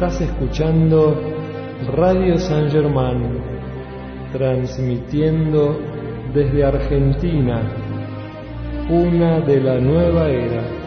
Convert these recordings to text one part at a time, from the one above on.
Estás escuchando Radio San Germán, transmitiendo desde Argentina, una de la nueva era.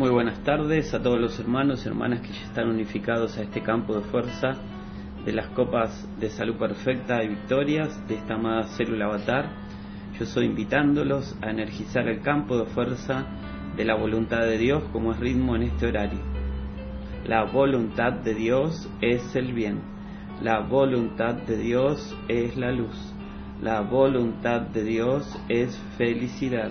Muy buenas tardes a todos los hermanos y hermanas que ya están unificados a este campo de fuerza de las copas de salud perfecta y victorias de esta amada célula avatar. Yo soy invitándolos a energizar el campo de fuerza de la voluntad de Dios como es ritmo en este horario. La voluntad de Dios es el bien. La voluntad de Dios es la luz. La voluntad de Dios es felicidad.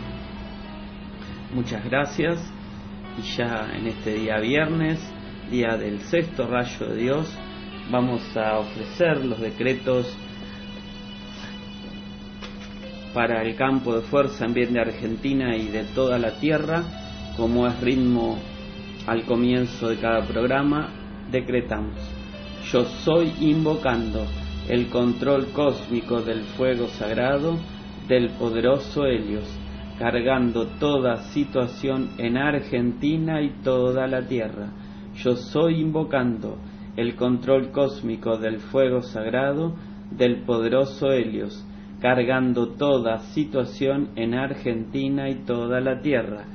Muchas gracias. Y ya en este día viernes, día del sexto rayo de Dios, vamos a ofrecer los decretos para el campo de fuerza en bien de Argentina y de toda la tierra, como es ritmo al comienzo de cada programa, decretamos, yo soy invocando el control cósmico del fuego sagrado del poderoso Helios, cargando toda situación en Argentina y toda la tierra. Yo soy invocando el control cósmico del fuego sagrado del poderoso Helios, cargando toda situación en Argentina y toda la tierra.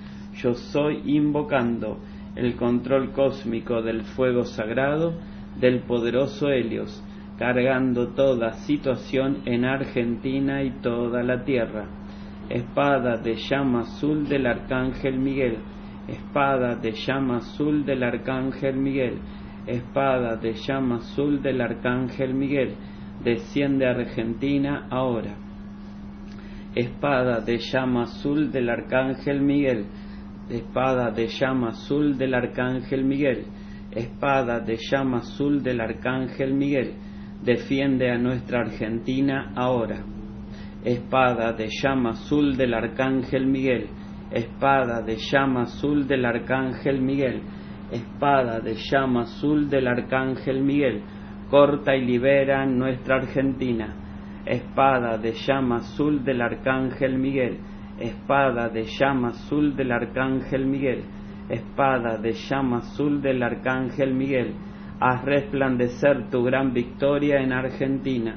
Yo soy invocando el control cósmico del fuego sagrado del poderoso Helios, cargando toda situación en Argentina y toda la tierra. Espada de llama azul del arcángel Miguel, espada de llama azul del arcángel Miguel, espada de llama azul del arcángel Miguel, desciende a Argentina ahora. Espada de llama azul del arcángel Miguel, espada de llama azul del arcángel Miguel, espada de llama azul del arcángel Miguel, defiende a nuestra Argentina ahora. Espada de llama azul del arcángel Miguel, espada de llama azul del arcángel Miguel, espada de llama azul del arcángel Miguel, corta y libera nuestra Argentina. Espada de llama azul del arcángel Miguel, espada de llama azul del arcángel Miguel, espada de llama azul del arcángel Miguel, haz resplandecer tu gran victoria en Argentina,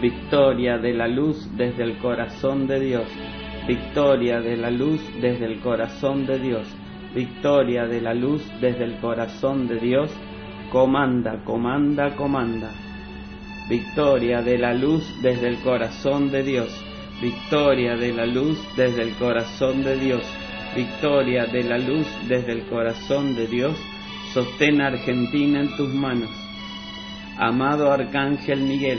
Victoria de la luz desde el corazón de Dios, victoria de la luz desde el corazón de Dios, victoria de la luz desde el corazón de Dios, comanda, comanda, comanda. Victoria de la luz desde el corazón de Dios, victoria de la luz desde el corazón de Dios, victoria de la luz desde el corazón de Dios, sostén Argentina en tus manos. Amado Arcángel Miguel,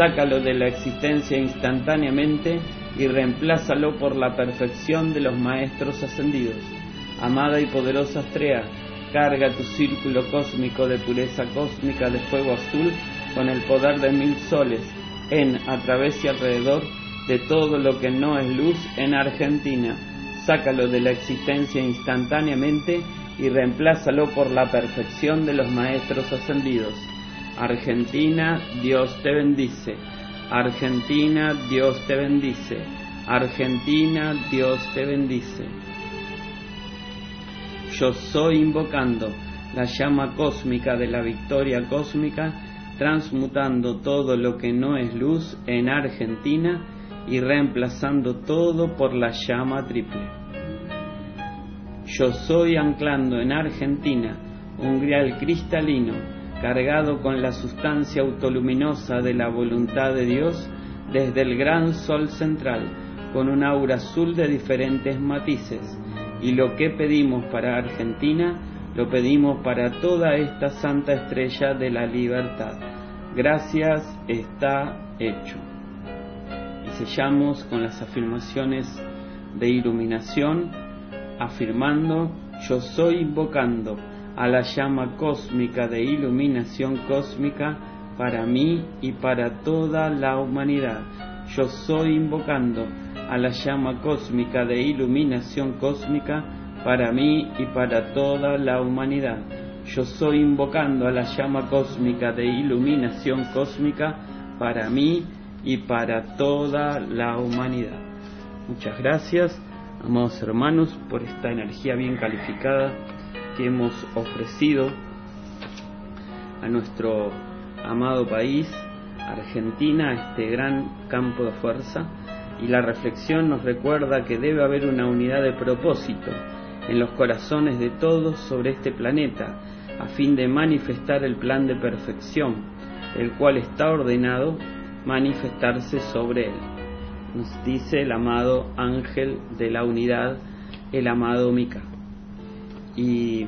Sácalo de la existencia instantáneamente y reemplázalo por la perfección de los maestros ascendidos. Amada y poderosa Astrea, carga tu círculo cósmico de pureza cósmica de fuego azul con el poder de mil soles en, a través y alrededor de todo lo que no es luz en Argentina. Sácalo de la existencia instantáneamente y reemplázalo por la perfección de los maestros ascendidos. Argentina, Dios te bendice. Argentina, Dios te bendice. Argentina, Dios te bendice. Yo soy invocando la llama cósmica de la victoria cósmica, transmutando todo lo que no es luz en Argentina y reemplazando todo por la llama triple. Yo soy anclando en Argentina un grial cristalino cargado con la sustancia autoluminosa de la voluntad de Dios desde el gran sol central, con un aura azul de diferentes matices. Y lo que pedimos para Argentina, lo pedimos para toda esta santa estrella de la libertad. Gracias está hecho. Y sellamos con las afirmaciones de iluminación, afirmando, yo soy invocando a la llama cósmica de iluminación cósmica para mí y para toda la humanidad. Yo soy invocando a la llama cósmica de iluminación cósmica para mí y para toda la humanidad. Yo soy invocando a la llama cósmica de iluminación cósmica para mí y para toda la humanidad. Muchas gracias, amados hermanos, por esta energía bien calificada que hemos ofrecido a nuestro amado país, Argentina, este gran campo de fuerza. Y la reflexión nos recuerda que debe haber una unidad de propósito en los corazones de todos sobre este planeta, a fin de manifestar el plan de perfección, el cual está ordenado manifestarse sobre él. Nos dice el amado ángel de la unidad, el amado Mica y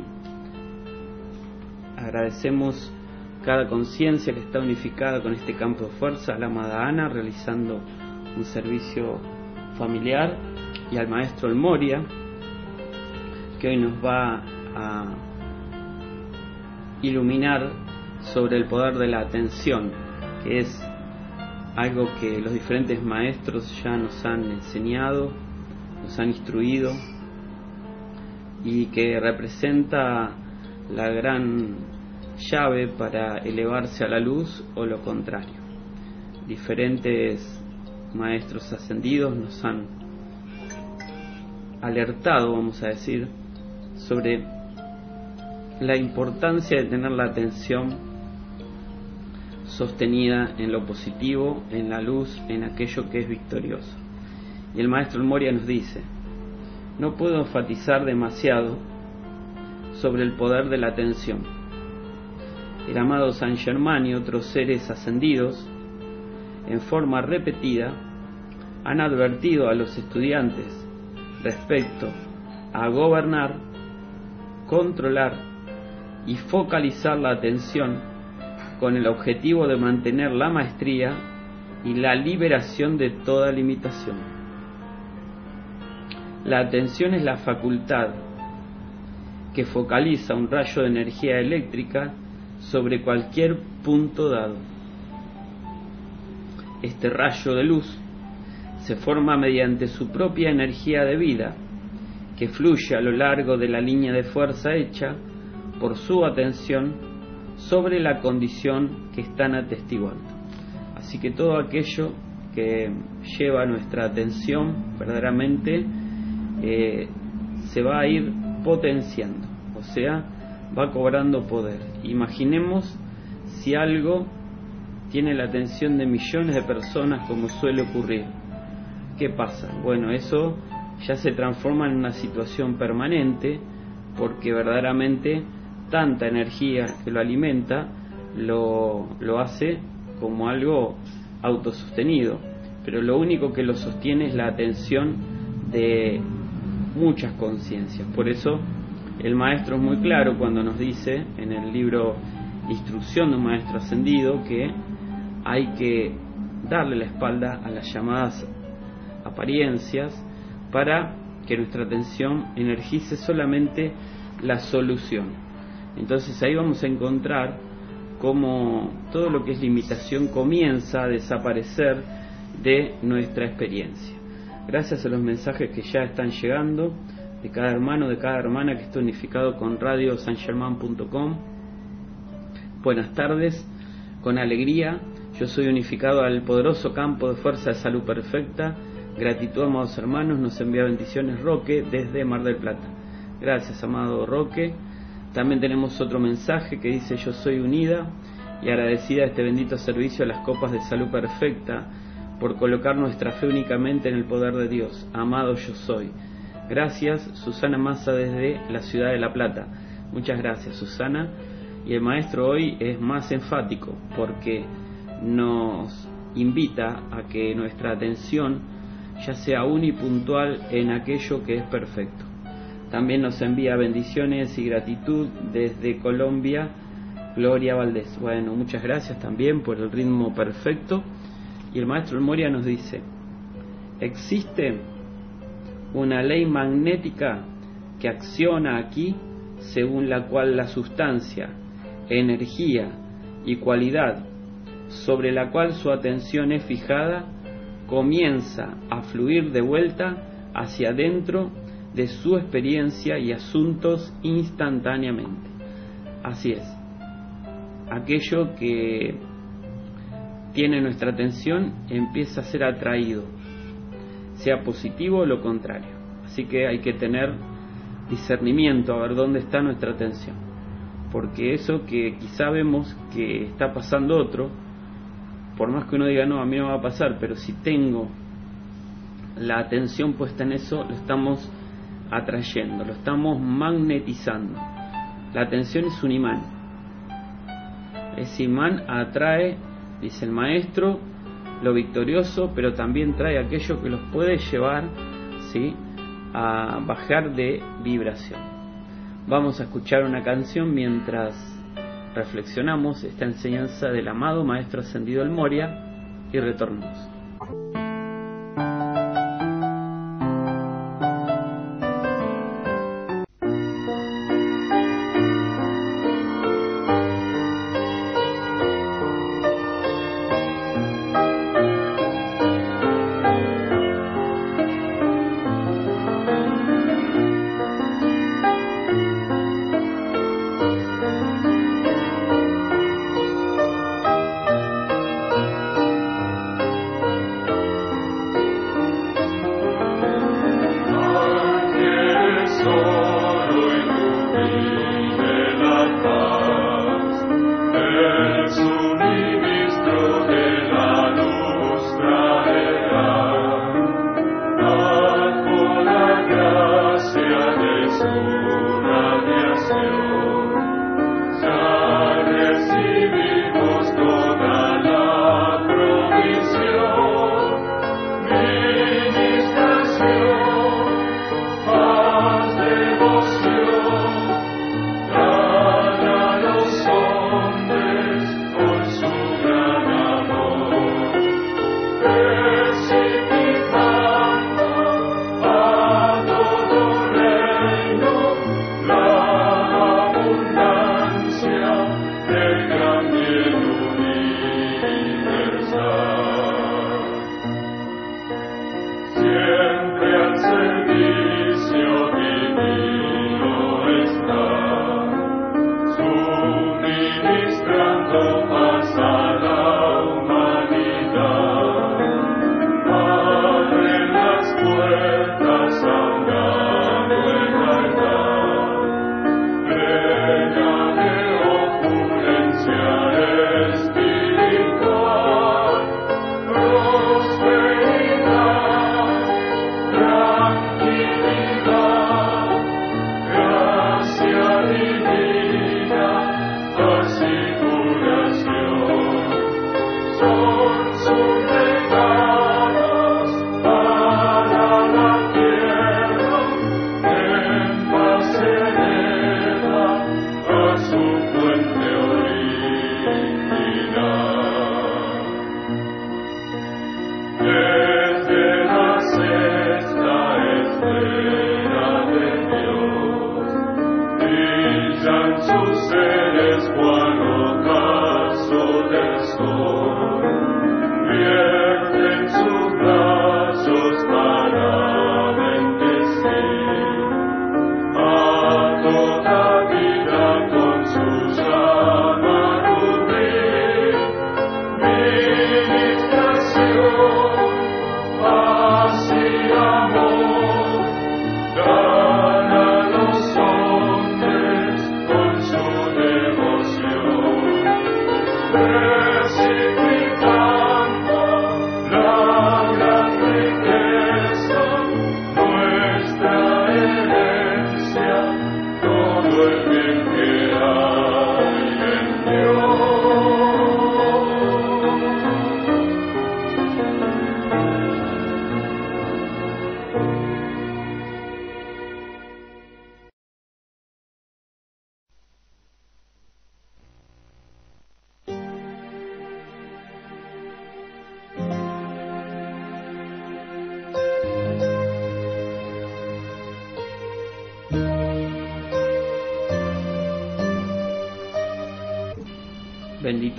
agradecemos cada conciencia que está unificada con este campo de fuerza, a la amada Ana realizando un servicio familiar y al maestro El Moria que hoy nos va a iluminar sobre el poder de la atención, que es algo que los diferentes maestros ya nos han enseñado, nos han instruido y que representa la gran llave para elevarse a la luz o lo contrario. Diferentes maestros ascendidos nos han alertado, vamos a decir, sobre la importancia de tener la atención sostenida en lo positivo, en la luz, en aquello que es victorioso. Y el maestro Moria nos dice, no puedo enfatizar demasiado sobre el poder de la atención. El amado San Germán y otros seres ascendidos, en forma repetida, han advertido a los estudiantes respecto a gobernar, controlar y focalizar la atención con el objetivo de mantener la maestría y la liberación de toda limitación. La atención es la facultad que focaliza un rayo de energía eléctrica sobre cualquier punto dado. Este rayo de luz se forma mediante su propia energía de vida, que fluye a lo largo de la línea de fuerza hecha por su atención sobre la condición que están atestiguando. Así que todo aquello que lleva nuestra atención verdaderamente eh, se va a ir potenciando, o sea, va cobrando poder. Imaginemos si algo tiene la atención de millones de personas como suele ocurrir. ¿Qué pasa? Bueno, eso ya se transforma en una situación permanente porque verdaderamente tanta energía que lo alimenta lo, lo hace como algo autosostenido. Pero lo único que lo sostiene es la atención de muchas conciencias. Por eso el maestro es muy claro cuando nos dice en el libro Instrucción de un Maestro Ascendido que hay que darle la espalda a las llamadas apariencias para que nuestra atención energice solamente la solución. Entonces ahí vamos a encontrar cómo todo lo que es limitación comienza a desaparecer de nuestra experiencia gracias a los mensajes que ya están llegando de cada hermano, de cada hermana que está unificado con radiosangerman.com. Buenas tardes, con alegría, yo soy unificado al poderoso campo de fuerza de salud perfecta. Gratitud, amados hermanos, nos envía bendiciones Roque desde Mar del Plata. Gracias, amado Roque. También tenemos otro mensaje que dice yo soy unida y agradecida a este bendito servicio a las copas de salud perfecta por colocar nuestra fe únicamente en el poder de Dios. Amado yo soy. Gracias, Susana Massa desde la ciudad de La Plata. Muchas gracias, Susana. Y el maestro hoy es más enfático porque nos invita a que nuestra atención ya sea unipuntual en aquello que es perfecto. También nos envía bendiciones y gratitud desde Colombia, Gloria Valdés. Bueno, muchas gracias también por el ritmo perfecto. Y el maestro Moria nos dice, existe una ley magnética que acciona aquí según la cual la sustancia, energía y cualidad sobre la cual su atención es fijada comienza a fluir de vuelta hacia adentro de su experiencia y asuntos instantáneamente. Así es. Aquello que tiene nuestra atención empieza a ser atraído, sea positivo o lo contrario. Así que hay que tener discernimiento a ver dónde está nuestra atención. Porque eso que quizá vemos que está pasando otro, por más que uno diga no, a mí no va a pasar, pero si tengo la atención puesta en eso, lo estamos atrayendo, lo estamos magnetizando. La atención es un imán. Ese imán atrae, dice el maestro, lo victorioso, pero también trae aquello que los puede llevar ¿sí? a bajar de vibración. Vamos a escuchar una canción mientras reflexionamos esta enseñanza del amado Maestro Ascendido El Moria y retornamos.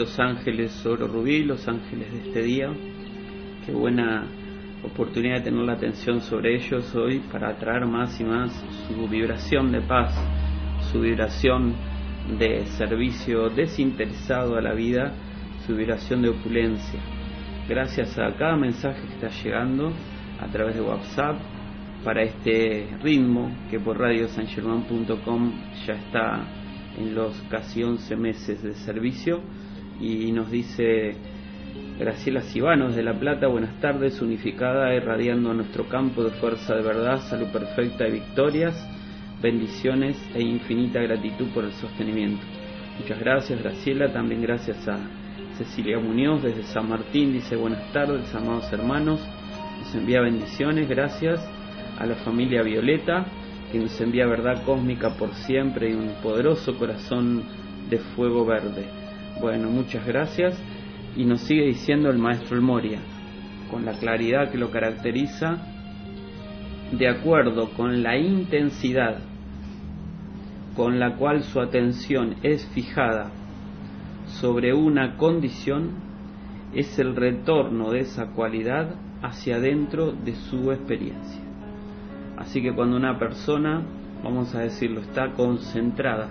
Benditos ángeles oro rubí, los ángeles de este día. Qué buena oportunidad de tener la atención sobre ellos hoy para atraer más y más su vibración de paz, su vibración de servicio desinteresado a la vida, su vibración de opulencia. Gracias a cada mensaje que está llegando a través de WhatsApp para este ritmo que por radiosangerman.com ya está en los casi 11 meses de servicio y nos dice Graciela Cibanos de La Plata, buenas tardes, unificada, irradiando a nuestro campo de fuerza de verdad, salud perfecta y victorias, bendiciones e infinita gratitud por el sostenimiento. Muchas gracias Graciela, también gracias a Cecilia Muñoz desde San Martín, dice buenas tardes, amados hermanos, nos envía bendiciones, gracias a la familia Violeta, que nos envía verdad cósmica por siempre y un poderoso corazón de fuego verde. Bueno, muchas gracias. Y nos sigue diciendo el maestro El Moria, con la claridad que lo caracteriza, de acuerdo con la intensidad con la cual su atención es fijada sobre una condición, es el retorno de esa cualidad hacia adentro de su experiencia. Así que cuando una persona, vamos a decirlo, está concentrada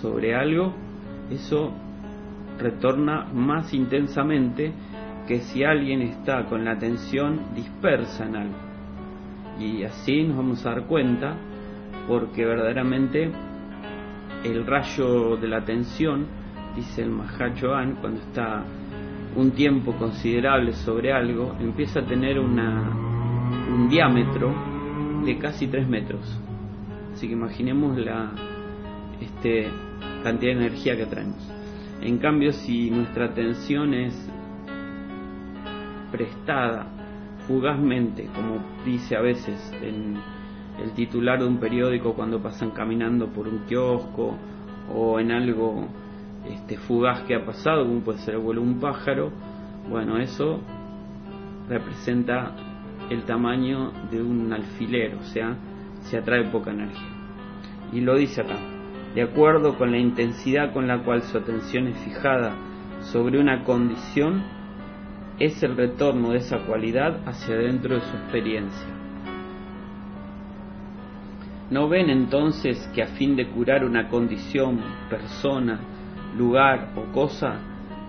sobre algo, eso retorna más intensamente que si alguien está con la atención dispersa en algo. Y así nos vamos a dar cuenta porque verdaderamente el rayo de la atención, dice el Mahachohan, cuando está un tiempo considerable sobre algo, empieza a tener una, un diámetro de casi 3 metros. Así que imaginemos la este, cantidad de energía que traemos. En cambio, si nuestra atención es prestada fugazmente, como dice a veces en el titular de un periódico cuando pasan caminando por un kiosco o en algo este, fugaz que ha pasado, como puede ser el vuelo de un pájaro, bueno, eso representa el tamaño de un alfiler, o sea, se atrae poca energía. Y lo dice acá, de acuerdo con la intensidad con la cual su atención es fijada sobre una condición, es el retorno de esa cualidad hacia dentro de su experiencia. ¿No ven entonces que a fin de curar una condición, persona, lugar o cosa,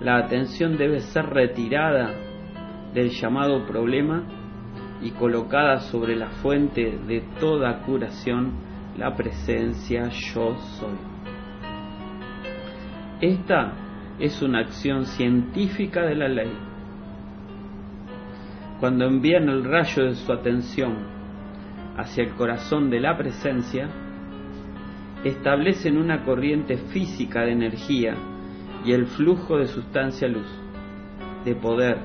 la atención debe ser retirada del llamado problema y colocada sobre la fuente de toda curación, la presencia yo soy. Esta es una acción científica de la ley. Cuando envían el rayo de su atención hacia el corazón de la presencia, establecen una corriente física de energía y el flujo de sustancia luz, de poder,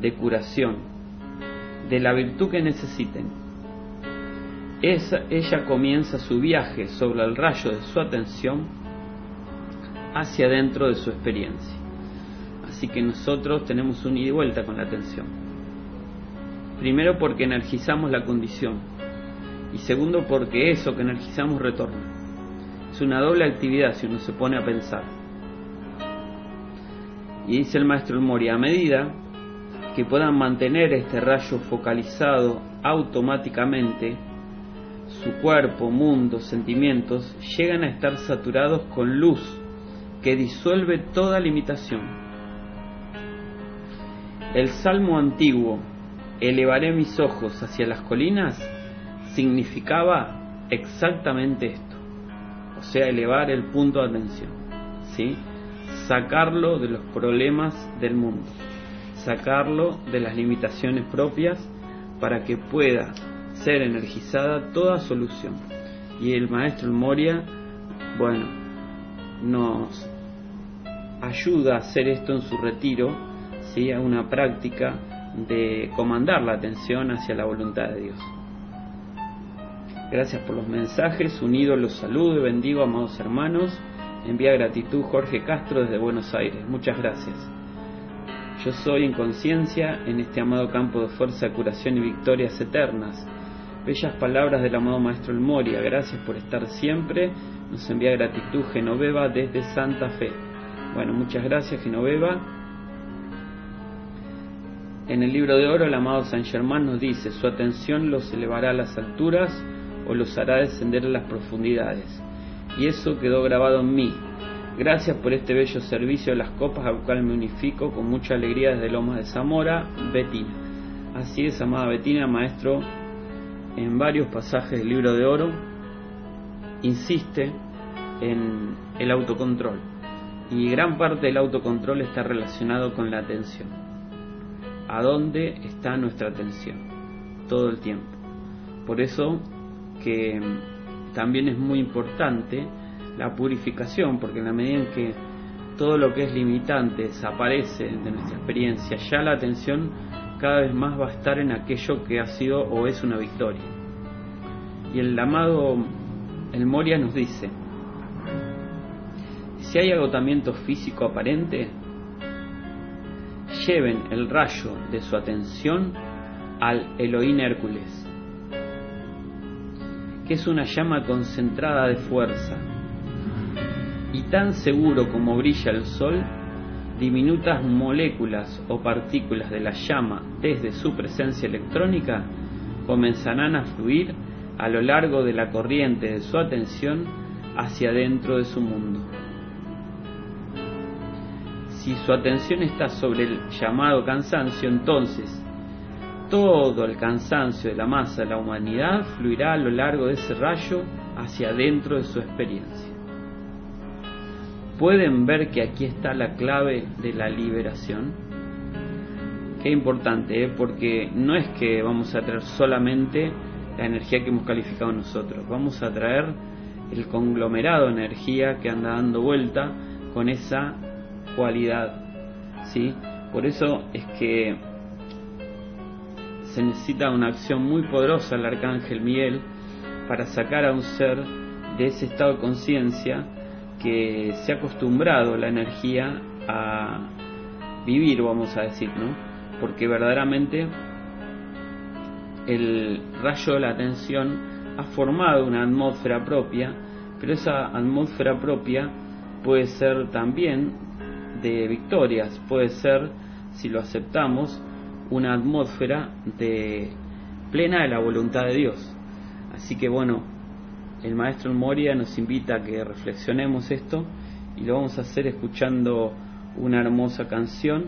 de curación, de la virtud que necesiten. Ella comienza su viaje sobre el rayo de su atención hacia dentro de su experiencia. Así que nosotros tenemos un ida y vuelta con la atención. Primero porque energizamos la condición y segundo porque eso que energizamos retorna. Es una doble actividad si uno se pone a pensar. Y dice el maestro Moria, a medida que puedan mantener este rayo focalizado automáticamente, su cuerpo, mundo, sentimientos llegan a estar saturados con luz que disuelve toda limitación. El salmo antiguo, elevaré mis ojos hacia las colinas, significaba exactamente esto, o sea, elevar el punto de atención, ¿sí? sacarlo de los problemas del mundo sacarlo de las limitaciones propias para que pueda ser energizada toda solución. Y el maestro Moria, bueno, nos ayuda a hacer esto en su retiro, ¿sí? a una práctica de comandar la atención hacia la voluntad de Dios. Gracias por los mensajes, unidos los saludo y bendigo, amados hermanos. Envía gratitud Jorge Castro desde Buenos Aires. Muchas gracias. Yo soy en conciencia en este amado campo de fuerza, curación y victorias eternas. Bellas palabras del amado Maestro El Moria, gracias por estar siempre. Nos envía gratitud Genoveva desde Santa Fe. Bueno, muchas gracias Genoveva. En el libro de oro el amado San Germán nos dice, su atención los elevará a las alturas o los hará descender a las profundidades. Y eso quedó grabado en mí. Gracias por este bello servicio de las copas al cual me unifico con mucha alegría desde Lomas de Zamora, Betina. Así es, amada Betina, maestro, en varios pasajes del libro de oro, insiste en el autocontrol. Y gran parte del autocontrol está relacionado con la atención. ¿A dónde está nuestra atención? Todo el tiempo. Por eso que también es muy importante la purificación, porque en la medida en que todo lo que es limitante desaparece de nuestra experiencia, ya la atención cada vez más va a estar en aquello que ha sido o es una victoria. Y el amado, el Moria nos dice, si hay agotamiento físico aparente, lleven el rayo de su atención al Elohim Hércules, que es una llama concentrada de fuerza, y tan seguro como brilla el sol, diminutas moléculas o partículas de la llama desde su presencia electrónica comenzarán a fluir a lo largo de la corriente de su atención hacia dentro de su mundo. Si su atención está sobre el llamado cansancio, entonces todo el cansancio de la masa de la humanidad fluirá a lo largo de ese rayo hacia dentro de su experiencia. ¿Pueden ver que aquí está la clave de la liberación? Qué importante, ¿eh? porque no es que vamos a traer solamente la energía que hemos calificado nosotros, vamos a traer el conglomerado de energía que anda dando vuelta con esa cualidad. ¿sí? Por eso es que se necesita una acción muy poderosa del arcángel Miguel para sacar a un ser de ese estado de conciencia que se ha acostumbrado la energía a vivir, vamos a decir, ¿no? Porque verdaderamente el rayo de la atención ha formado una atmósfera propia, pero esa atmósfera propia puede ser también de victorias, puede ser, si lo aceptamos, una atmósfera de plena de la voluntad de Dios. Así que bueno, el maestro Moria nos invita a que reflexionemos esto y lo vamos a hacer escuchando una hermosa canción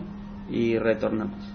y retornamos.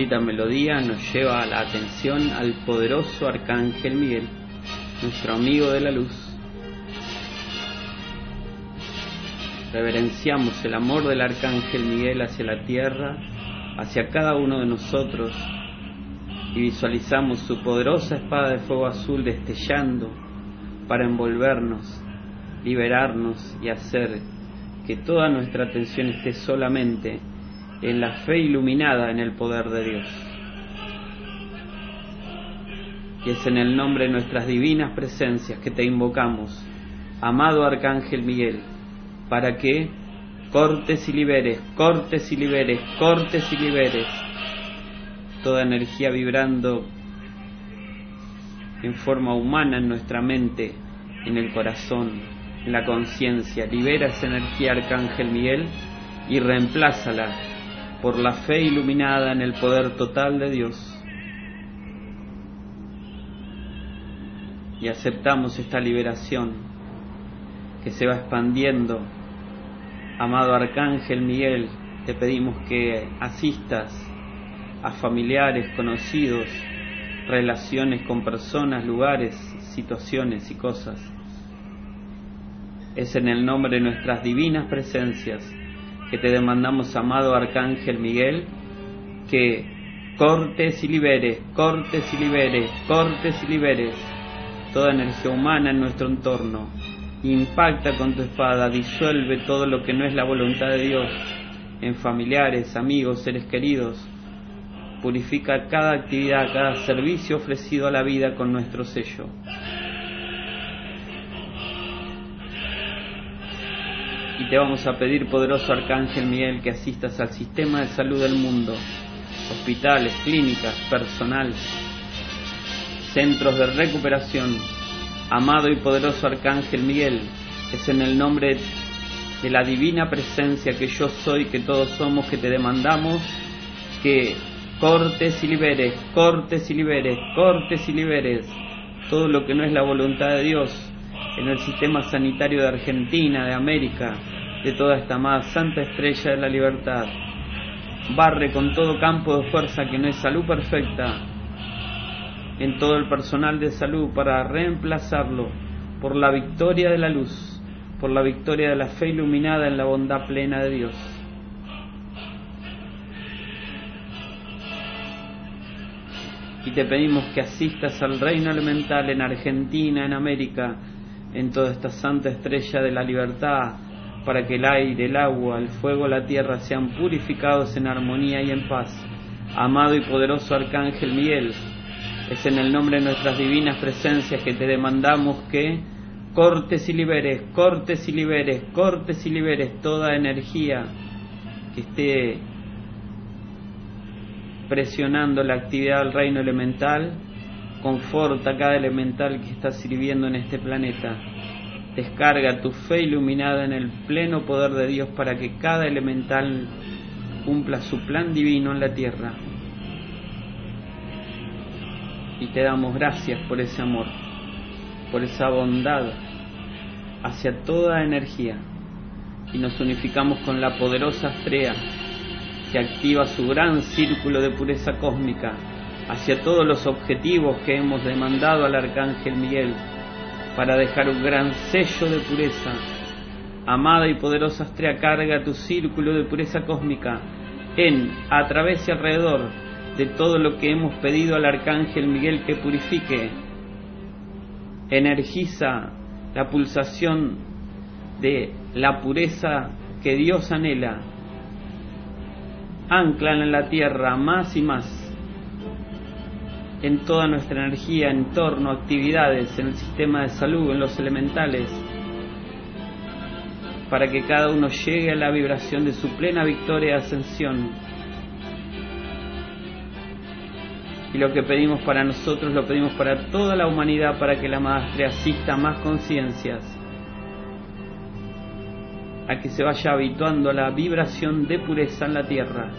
Bendita melodía nos lleva la atención al poderoso Arcángel Miguel, nuestro amigo de la luz. Reverenciamos el amor del Arcángel Miguel hacia la tierra, hacia cada uno de nosotros, y visualizamos su poderosa espada de fuego azul destellando para envolvernos, liberarnos y hacer que toda nuestra atención esté solamente en la fe iluminada en el poder de Dios. Y es en el nombre de nuestras divinas presencias que te invocamos, amado Arcángel Miguel, para que cortes y liberes, cortes y liberes, cortes y liberes toda energía vibrando en forma humana en nuestra mente, en el corazón, en la conciencia. Libera esa energía, Arcángel Miguel, y reemplázala por la fe iluminada en el poder total de Dios. Y aceptamos esta liberación que se va expandiendo. Amado Arcángel Miguel, te pedimos que asistas a familiares, conocidos, relaciones con personas, lugares, situaciones y cosas. Es en el nombre de nuestras divinas presencias que te demandamos, amado Arcángel Miguel, que cortes y liberes, cortes y liberes, cortes y liberes toda energía humana en nuestro entorno. Impacta con tu espada, disuelve todo lo que no es la voluntad de Dios en familiares, amigos, seres queridos. Purifica cada actividad, cada servicio ofrecido a la vida con nuestro sello. Y te vamos a pedir, poderoso Arcángel Miguel, que asistas al sistema de salud del mundo, hospitales, clínicas, personal, centros de recuperación. Amado y poderoso Arcángel Miguel, es en el nombre de la divina presencia que yo soy, que todos somos, que te demandamos que cortes y liberes, cortes y liberes, cortes y liberes todo lo que no es la voluntad de Dios en el sistema sanitario de Argentina, de América, de toda esta más santa estrella de la libertad. Barre con todo campo de fuerza que no es salud perfecta en todo el personal de salud para reemplazarlo por la victoria de la luz, por la victoria de la fe iluminada en la bondad plena de Dios. Y te pedimos que asistas al reino elemental en Argentina, en América, en toda esta santa estrella de la libertad, para que el aire, el agua, el fuego, la tierra sean purificados en armonía y en paz. Amado y poderoso Arcángel Miguel, es en el nombre de nuestras divinas presencias que te demandamos que cortes y liberes, cortes y liberes, cortes y liberes toda energía que esté presionando la actividad del reino elemental, conforta cada elemental que está sirviendo en este planeta Descarga tu fe iluminada en el pleno poder de Dios para que cada elemental cumpla su plan divino en la tierra. Y te damos gracias por ese amor, por esa bondad hacia toda energía. Y nos unificamos con la poderosa estrella que activa su gran círculo de pureza cósmica hacia todos los objetivos que hemos demandado al Arcángel Miguel para dejar un gran sello de pureza. Amada y poderosa estrella, carga tu círculo de pureza cósmica en, a través y alrededor de todo lo que hemos pedido al Arcángel Miguel que purifique. Energiza la pulsación de la pureza que Dios anhela. Ancla en la tierra más y más en toda nuestra energía, entorno, actividades, en el sistema de salud, en los elementales, para que cada uno llegue a la vibración de su plena victoria y ascensión. Y lo que pedimos para nosotros lo pedimos para toda la humanidad, para que la Madre asista a más conciencias, a que se vaya habituando a la vibración de pureza en la Tierra.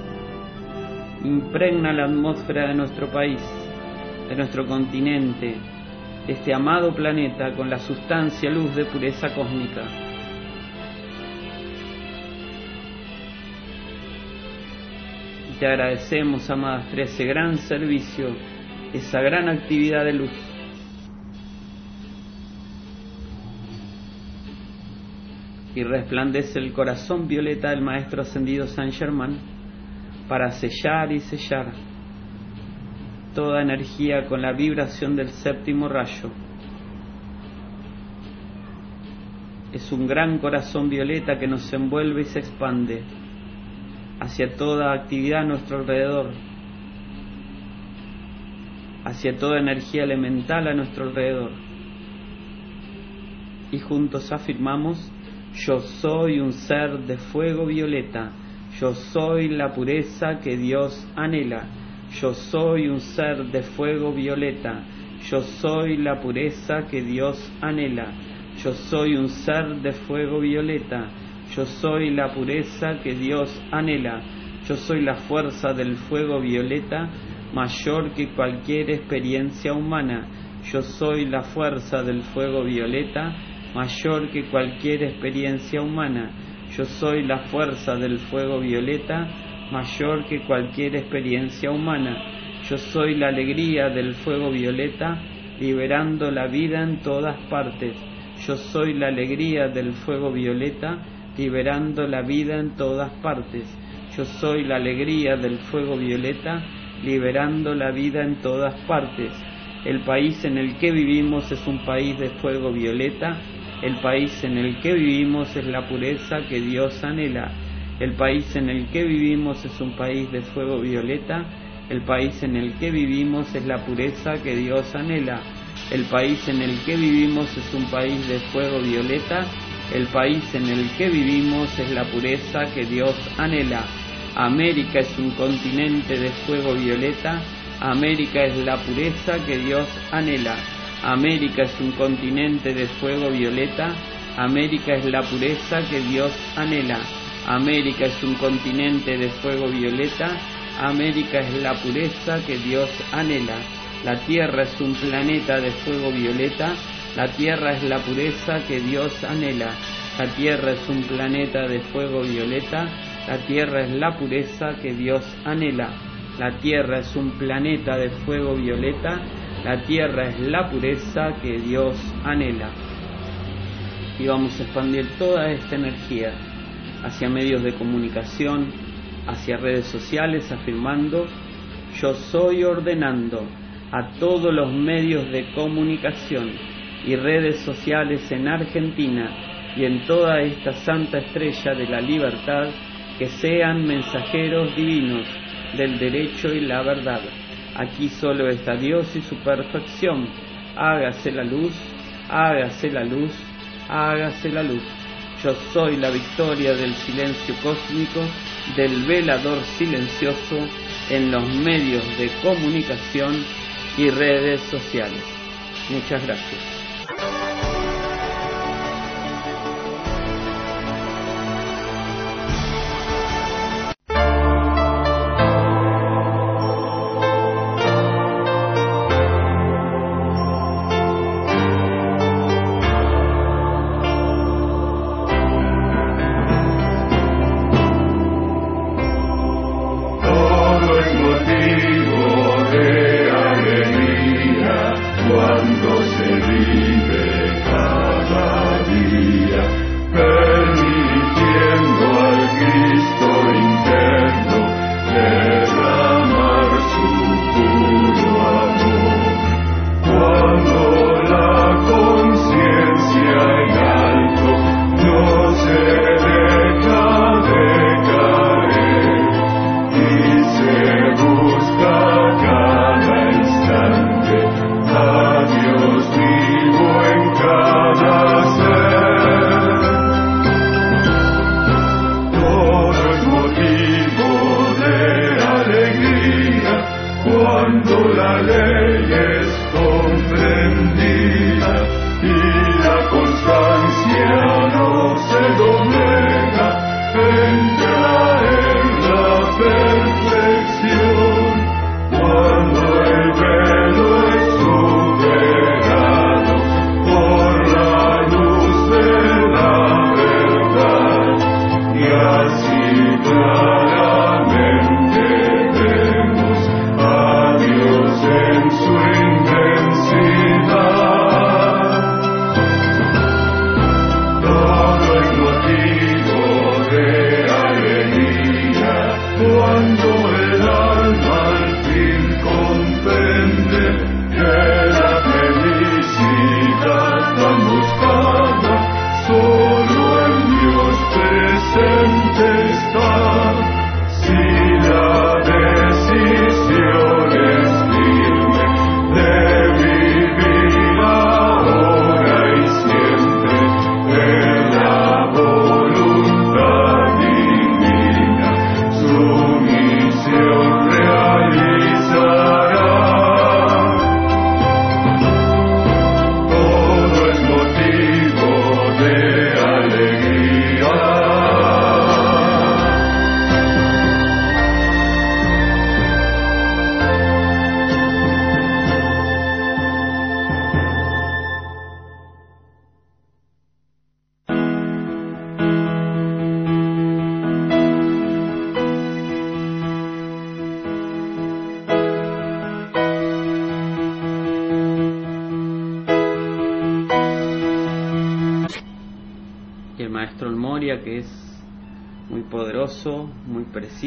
Impregna la atmósfera de nuestro país de nuestro continente, este amado planeta con la sustancia luz de pureza cósmica. Y te agradecemos, amadas tres, ese gran servicio, esa gran actividad de luz. Y resplandece el corazón violeta del Maestro Ascendido San Germán para sellar y sellar toda energía con la vibración del séptimo rayo. Es un gran corazón violeta que nos envuelve y se expande hacia toda actividad a nuestro alrededor, hacia toda energía elemental a nuestro alrededor. Y juntos afirmamos, yo soy un ser de fuego violeta, yo soy la pureza que Dios anhela yo soy un ser de fuego violeta, yo soy la pureza que Dios anhela, yo soy un ser de fuego violeta, yo soy la pureza que Dios anhela, yo soy la fuerza del fuego violeta mayor que cualquier experiencia humana, yo soy la fuerza del fuego violeta mayor que cualquier experiencia humana, yo soy la fuerza del fuego violeta mayor que cualquier experiencia humana. Yo soy la alegría del fuego violeta, liberando la vida en todas partes. Yo soy la alegría del fuego violeta, liberando la vida en todas partes. Yo soy la alegría del fuego violeta, liberando la vida en todas partes. El país en el que vivimos es un país de fuego violeta, el país en el que vivimos es la pureza que Dios anhela. El país en el que vivimos es un país de fuego violeta. El país en el que vivimos es la pureza que Dios anhela. El país en el que vivimos es un país de fuego violeta. El país en el que vivimos es la pureza que Dios anhela. América es un continente de fuego violeta. América es la pureza que Dios anhela. América es un continente de fuego violeta. América es la pureza que Dios anhela. América es un continente de fuego violeta, América es la pureza que Dios anhela, la Tierra es un planeta de fuego violeta, la Tierra es la pureza que Dios anhela, la Tierra es un planeta de fuego violeta, la Tierra es la pureza que Dios anhela, la Tierra es un planeta de fuego violeta, la Tierra es la pureza que Dios anhela. Y vamos a expandir toda esta energía hacia medios de comunicación, hacia redes sociales, afirmando, yo soy ordenando a todos los medios de comunicación y redes sociales en Argentina y en toda esta santa estrella de la libertad que sean mensajeros divinos del derecho y la verdad. Aquí solo está Dios y su perfección. Hágase la luz, hágase la luz, hágase la luz. Yo soy la victoria del silencio cósmico, del velador silencioso en los medios de comunicación y redes sociales. Muchas gracias.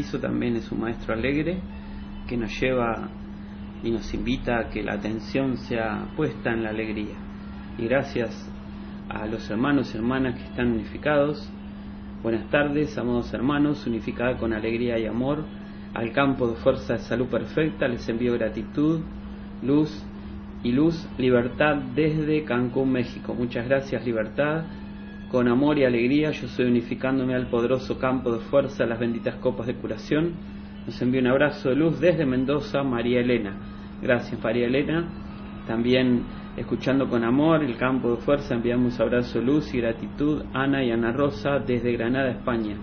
También es un maestro alegre, que nos lleva y nos invita a que la atención sea puesta en la alegría. Y gracias a los hermanos y hermanas que están unificados, buenas tardes, amados hermanos, unificada con alegría y amor, al campo de fuerza de salud perfecta, les envío gratitud, luz y luz, libertad desde Cancún, México. Muchas gracias, libertad. Con amor y alegría yo estoy unificándome al poderoso campo de fuerza, las benditas copas de curación. Nos envío un abrazo de luz desde Mendoza, María Elena. Gracias, María Elena. También escuchando con amor el campo de fuerza, enviamos abrazo de luz y gratitud Ana y Ana Rosa desde Granada, España.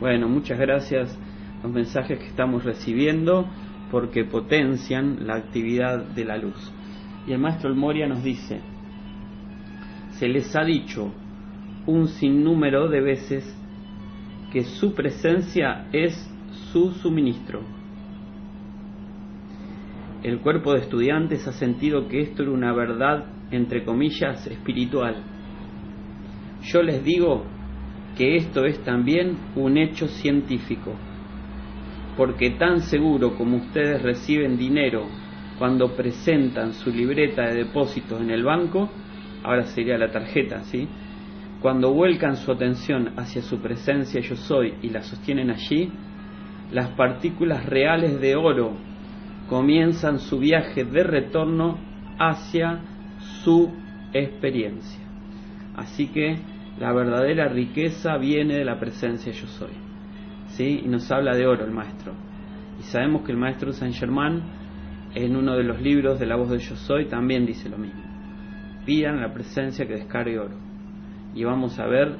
Bueno, muchas gracias los mensajes que estamos recibiendo porque potencian la actividad de la luz. Y el maestro El Moria nos dice, se les ha dicho un sinnúmero de veces que su presencia es su suministro. El cuerpo de estudiantes ha sentido que esto era una verdad, entre comillas, espiritual. Yo les digo que esto es también un hecho científico, porque tan seguro como ustedes reciben dinero cuando presentan su libreta de depósitos en el banco, ahora sería la tarjeta, ¿sí? Cuando vuelcan su atención hacia su presencia yo soy y la sostienen allí, las partículas reales de oro comienzan su viaje de retorno hacia su experiencia. Así que la verdadera riqueza viene de la presencia yo soy. ¿Sí? Y nos habla de oro el maestro. Y sabemos que el maestro Saint Germain en uno de los libros de la voz de Yo Soy también dice lo mismo. Pidan la presencia que descargue oro. Y vamos a ver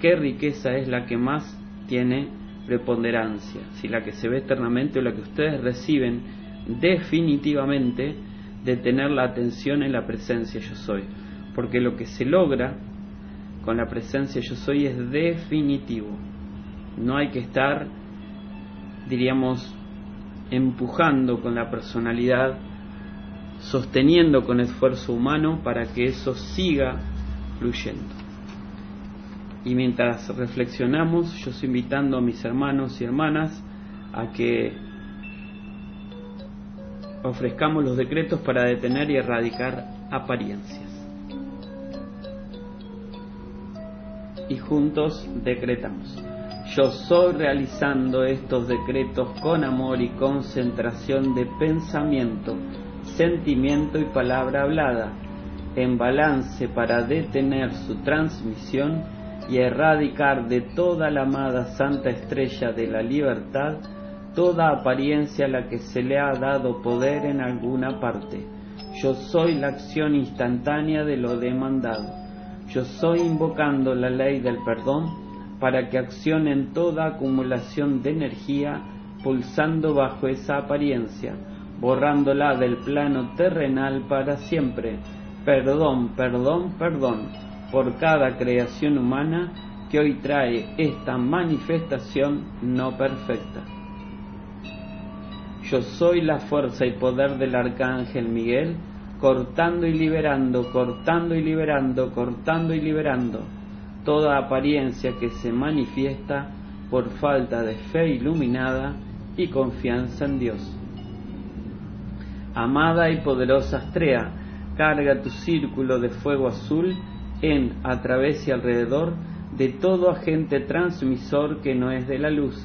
qué riqueza es la que más tiene preponderancia, si la que se ve eternamente o la que ustedes reciben definitivamente de tener la atención en la presencia yo soy. Porque lo que se logra con la presencia yo soy es definitivo. No hay que estar, diríamos, empujando con la personalidad, sosteniendo con esfuerzo humano para que eso siga fluyendo. Y mientras reflexionamos, yo estoy invitando a mis hermanos y hermanas a que ofrezcamos los decretos para detener y erradicar apariencias. Y juntos decretamos. Yo soy realizando estos decretos con amor y concentración de pensamiento, sentimiento y palabra hablada, en balance para detener su transmisión y erradicar de toda la amada Santa Estrella de la Libertad toda apariencia a la que se le ha dado poder en alguna parte. Yo soy la acción instantánea de lo demandado. Yo soy invocando la ley del perdón para que accionen toda acumulación de energía pulsando bajo esa apariencia, borrándola del plano terrenal para siempre. Perdón, perdón, perdón por cada creación humana que hoy trae esta manifestación no perfecta. Yo soy la fuerza y poder del arcángel Miguel, cortando y liberando, cortando y liberando, cortando y liberando toda apariencia que se manifiesta por falta de fe iluminada y confianza en Dios. Amada y poderosa Astrea, carga tu círculo de fuego azul en, a través y alrededor de todo agente transmisor que no es de la luz.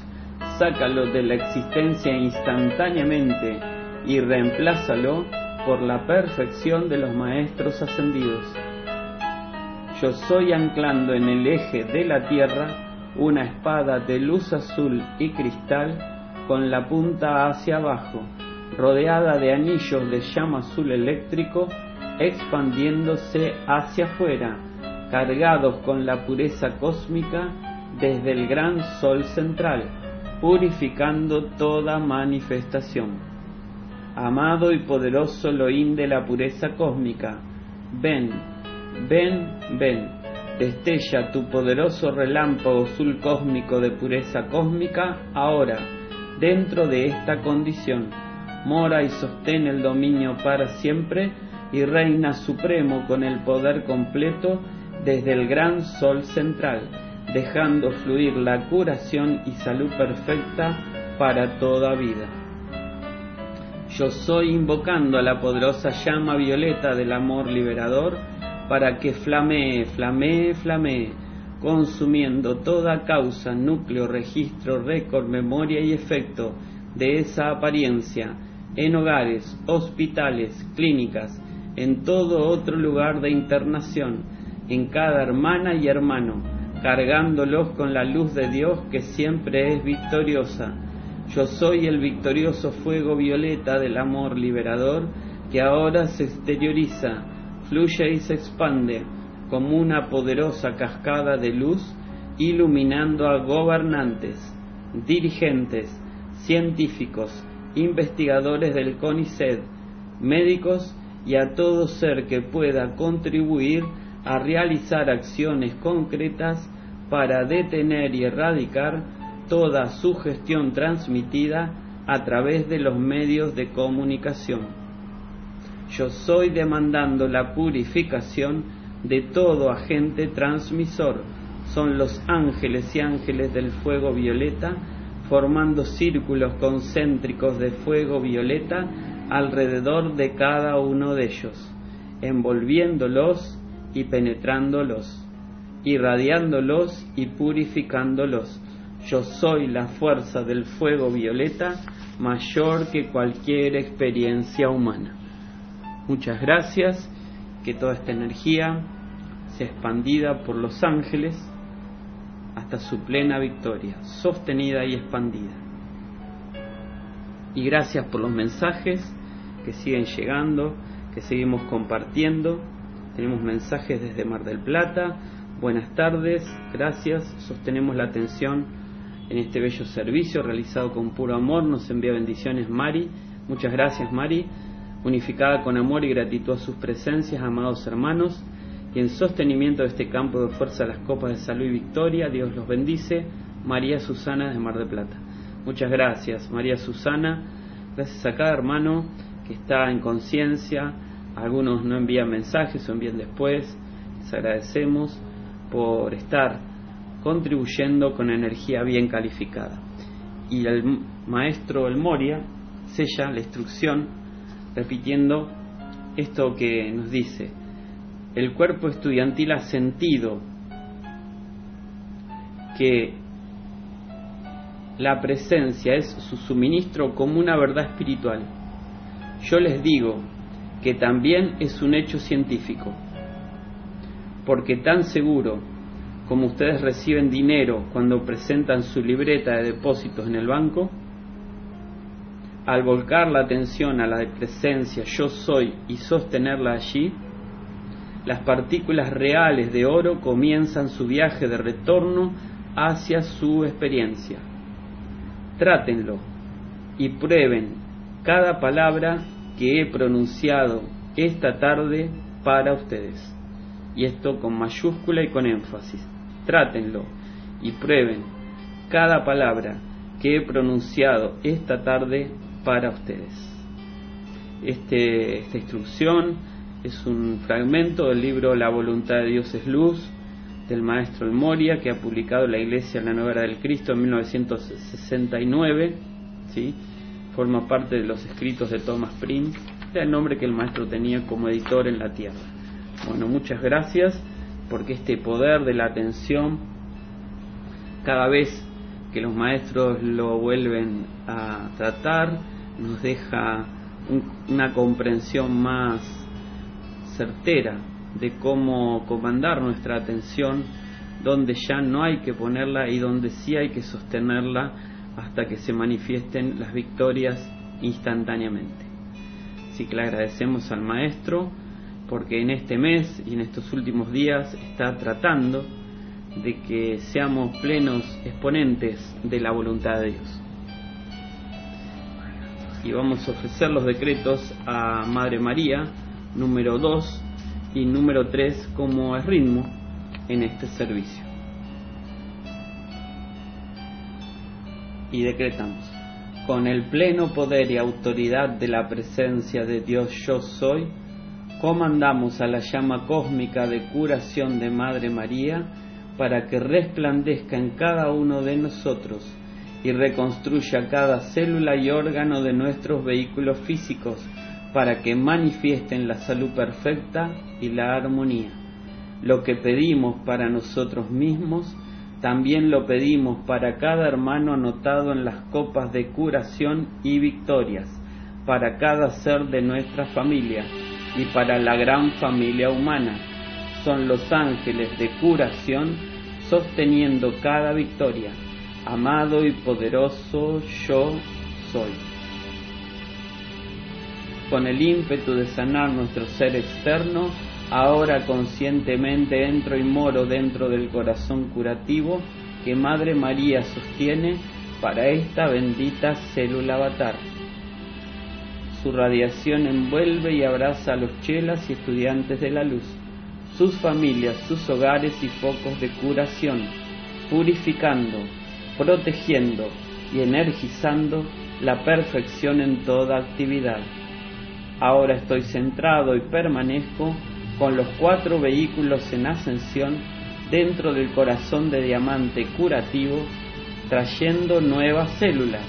Sácalo de la existencia instantáneamente y reemplázalo por la perfección de los maestros ascendidos yo soy anclando en el eje de la tierra una espada de luz azul y cristal con la punta hacia abajo, rodeada de anillos de llama azul eléctrico expandiéndose hacia afuera, cargados con la pureza cósmica desde el gran sol central, purificando toda manifestación. Amado y poderoso Elohim de la pureza cósmica, ven Ven, ven, destella tu poderoso relámpago azul cósmico de pureza cósmica ahora, dentro de esta condición. Mora y sostén el dominio para siempre y reina supremo con el poder completo desde el gran sol central, dejando fluir la curación y salud perfecta para toda vida. Yo soy invocando a la poderosa llama violeta del amor liberador para que flamee, flamee, flamee, consumiendo toda causa, núcleo, registro, récord, memoria y efecto de esa apariencia en hogares, hospitales, clínicas, en todo otro lugar de internación, en cada hermana y hermano, cargándolos con la luz de Dios que siempre es victoriosa. Yo soy el victorioso fuego violeta del amor liberador que ahora se exterioriza, fluye y se expande como una poderosa cascada de luz iluminando a gobernantes, dirigentes, científicos, investigadores del CONICET, médicos y a todo ser que pueda contribuir a realizar acciones concretas para detener y erradicar toda sugestión transmitida a través de los medios de comunicación. Yo soy demandando la purificación de todo agente transmisor. Son los ángeles y ángeles del fuego violeta formando círculos concéntricos de fuego violeta alrededor de cada uno de ellos, envolviéndolos y penetrándolos, irradiándolos y purificándolos. Yo soy la fuerza del fuego violeta mayor que cualquier experiencia humana. Muchas gracias, que toda esta energía sea expandida por los ángeles hasta su plena victoria, sostenida y expandida. Y gracias por los mensajes que siguen llegando, que seguimos compartiendo. Tenemos mensajes desde Mar del Plata. Buenas tardes, gracias. Sostenemos la atención en este bello servicio realizado con puro amor. Nos envía bendiciones Mari. Muchas gracias Mari. Unificada con amor y gratitud a sus presencias, amados hermanos y en sostenimiento de este campo de fuerza las copas de salud y victoria, Dios los bendice. María Susana de Mar de Plata. Muchas gracias, María Susana. Gracias a cada hermano que está en conciencia. Algunos no envían mensajes o envían después. Les agradecemos por estar contribuyendo con energía bien calificada. Y el maestro El Moria sella la instrucción repitiendo esto que nos dice el cuerpo estudiantil ha sentido que la presencia es su suministro como una verdad espiritual. Yo les digo que también es un hecho científico, porque tan seguro como ustedes reciben dinero cuando presentan su libreta de depósitos en el banco, al volcar la atención a la presencia yo soy y sostenerla allí, las partículas reales de oro comienzan su viaje de retorno hacia su experiencia. Trátenlo y prueben cada palabra que he pronunciado esta tarde para ustedes. Y esto con mayúscula y con énfasis. Trátenlo y prueben cada palabra que he pronunciado esta tarde para ustedes. Este, esta instrucción es un fragmento del libro La voluntad de Dios es luz del maestro El Moria que ha publicado la Iglesia en la Nueva del Cristo en 1969, ¿sí? forma parte de los escritos de Thomas Prince, era el nombre que el maestro tenía como editor en la tierra. Bueno, muchas gracias porque este poder de la atención, cada vez que los maestros lo vuelven a tratar, nos deja una comprensión más certera de cómo comandar nuestra atención, donde ya no hay que ponerla y donde sí hay que sostenerla hasta que se manifiesten las victorias instantáneamente. Así que le agradecemos al Maestro porque en este mes y en estos últimos días está tratando de que seamos plenos exponentes de la voluntad de Dios. Y vamos a ofrecer los decretos a Madre María, número 2 y número 3 como ritmo en este servicio. Y decretamos, con el pleno poder y autoridad de la presencia de Dios yo soy, comandamos a la llama cósmica de curación de Madre María para que resplandezca en cada uno de nosotros y reconstruya cada célula y órgano de nuestros vehículos físicos para que manifiesten la salud perfecta y la armonía. Lo que pedimos para nosotros mismos, también lo pedimos para cada hermano anotado en las copas de curación y victorias, para cada ser de nuestra familia y para la gran familia humana. Son los ángeles de curación sosteniendo cada victoria. Amado y poderoso yo soy. Con el ímpetu de sanar nuestro ser externo, ahora conscientemente entro y moro dentro del corazón curativo que Madre María sostiene para esta bendita célula avatar. Su radiación envuelve y abraza a los chelas y estudiantes de la luz, sus familias, sus hogares y focos de curación, purificando, protegiendo y energizando la perfección en toda actividad. Ahora estoy centrado y permanezco con los cuatro vehículos en ascensión dentro del corazón de diamante curativo, trayendo nuevas células,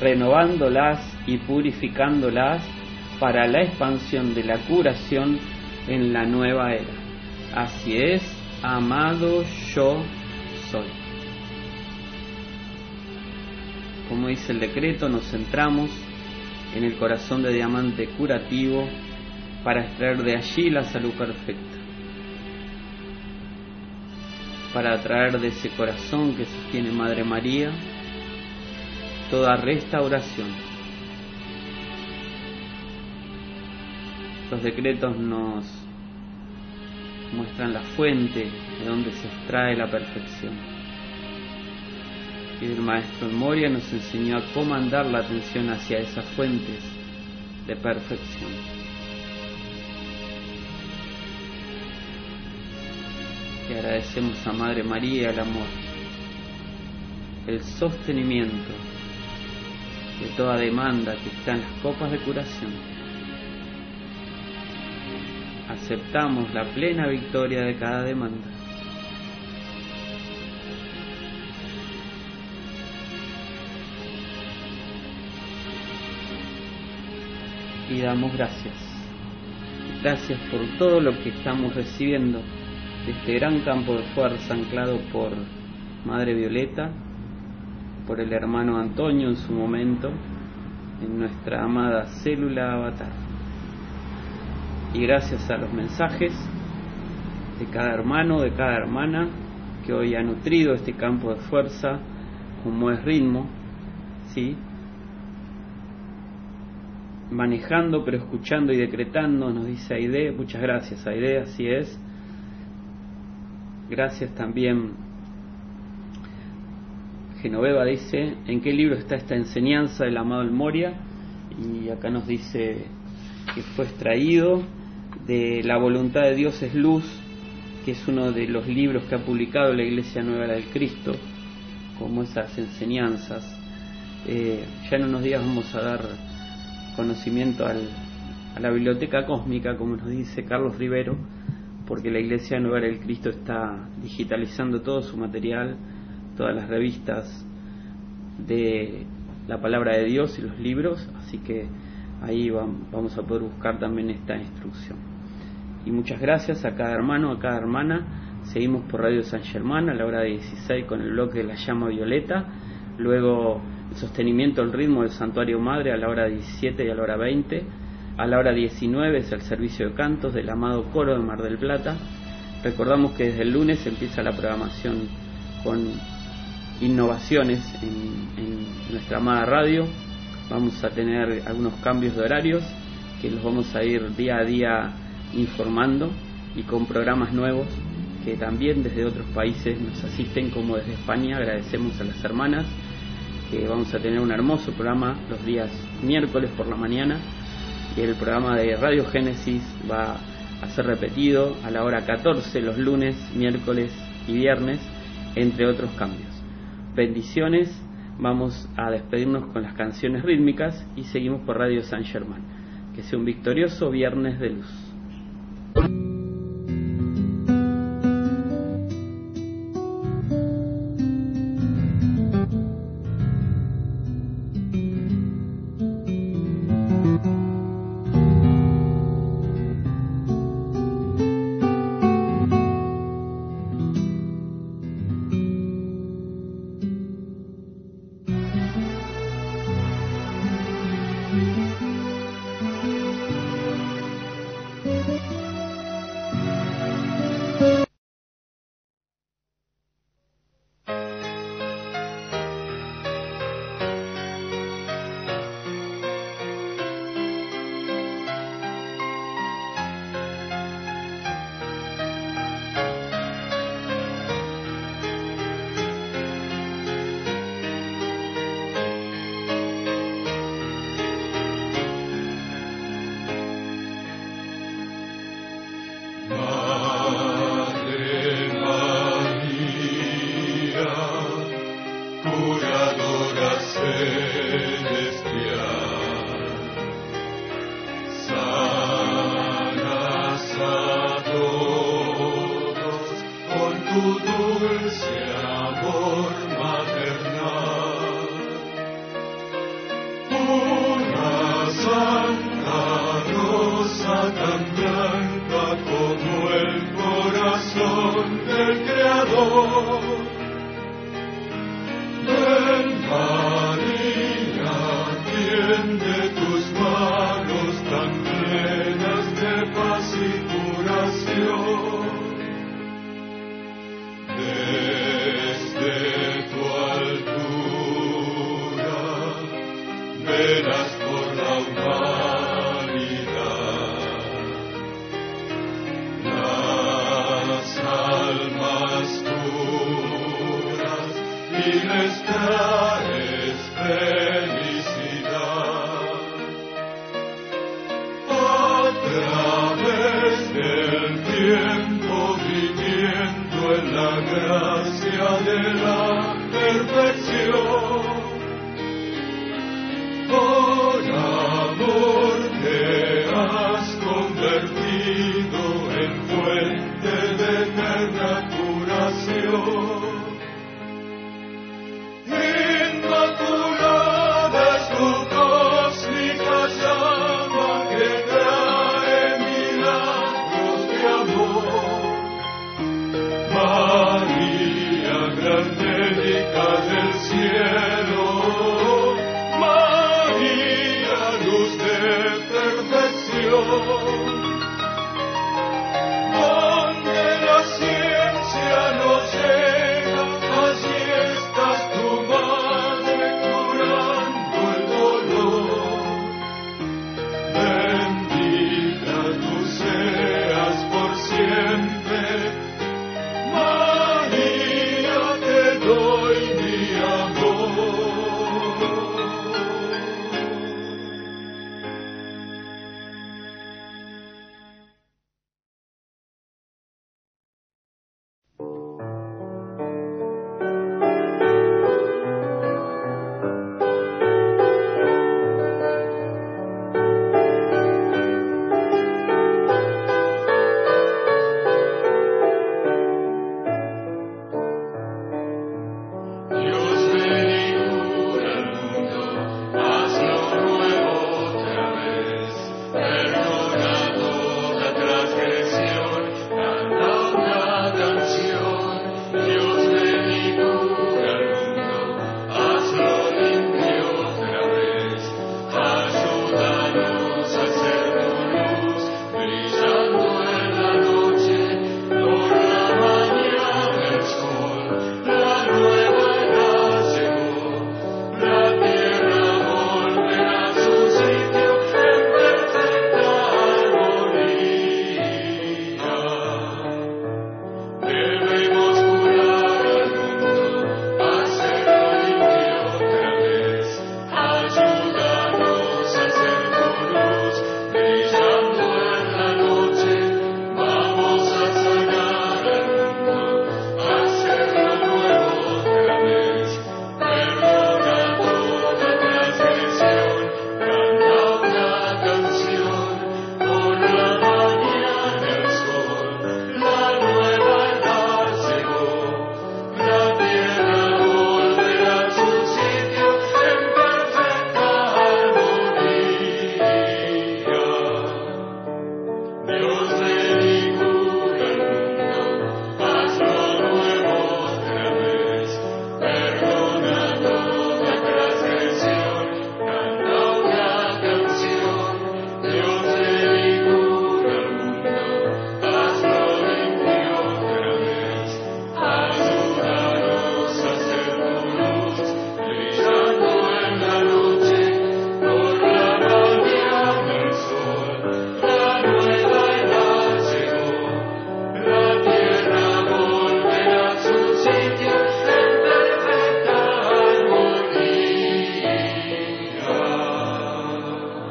renovándolas y purificándolas para la expansión de la curación en la nueva era. Así es, amado yo soy. Como dice el decreto, nos centramos en el corazón de diamante curativo para extraer de allí la salud perfecta, para atraer de ese corazón que sostiene Madre María toda restauración. Los decretos nos muestran la fuente de donde se extrae la perfección. Y el maestro Moria nos enseñó a comandar la atención hacia esas fuentes de perfección. Y agradecemos a Madre María el amor, el sostenimiento de toda demanda que está en las copas de curación aceptamos la plena victoria de cada demanda. Y damos gracias. Gracias por todo lo que estamos recibiendo de este gran campo de fuerza anclado por Madre Violeta, por el hermano Antonio en su momento, en nuestra amada célula avatar y gracias a los mensajes de cada hermano, de cada hermana que hoy ha nutrido este campo de fuerza como es ritmo, ¿sí? Manejando pero escuchando y decretando, nos dice Aide, muchas gracias Aide, así es. Gracias también. Genoveva dice, ¿en qué libro está esta enseñanza del amado El Moria? Y acá nos dice que fue extraído de La voluntad de Dios es luz, que es uno de los libros que ha publicado la Iglesia Nueva del Cristo, como esas enseñanzas. Eh, ya en unos días vamos a dar conocimiento al, a la biblioteca cósmica, como nos dice Carlos Rivero, porque la Iglesia Nueva del Cristo está digitalizando todo su material, todas las revistas de la palabra de Dios y los libros, así que ahí vamos a poder buscar también esta instrucción y muchas gracias a cada hermano, a cada hermana. Seguimos por Radio San Germán a la hora de 16 con el bloque de la llama violeta. Luego sostenimiento del ritmo del Santuario Madre a la hora 17 y a la hora 20. A la hora 19 es el servicio de cantos del amado coro de Mar del Plata. Recordamos que desde el lunes empieza la programación con innovaciones en nuestra amada radio. Vamos a tener algunos cambios de horarios que los vamos a ir día a día informando y con programas nuevos que también desde otros países nos asisten, como desde España. Agradecemos a las hermanas que vamos a tener un hermoso programa los días miércoles por la mañana y el programa de Radio Génesis va a ser repetido a la hora 14 los lunes, miércoles y viernes, entre otros cambios. Bendiciones, vamos a despedirnos con las canciones rítmicas y seguimos por Radio San Germán. Que sea un victorioso viernes de luz.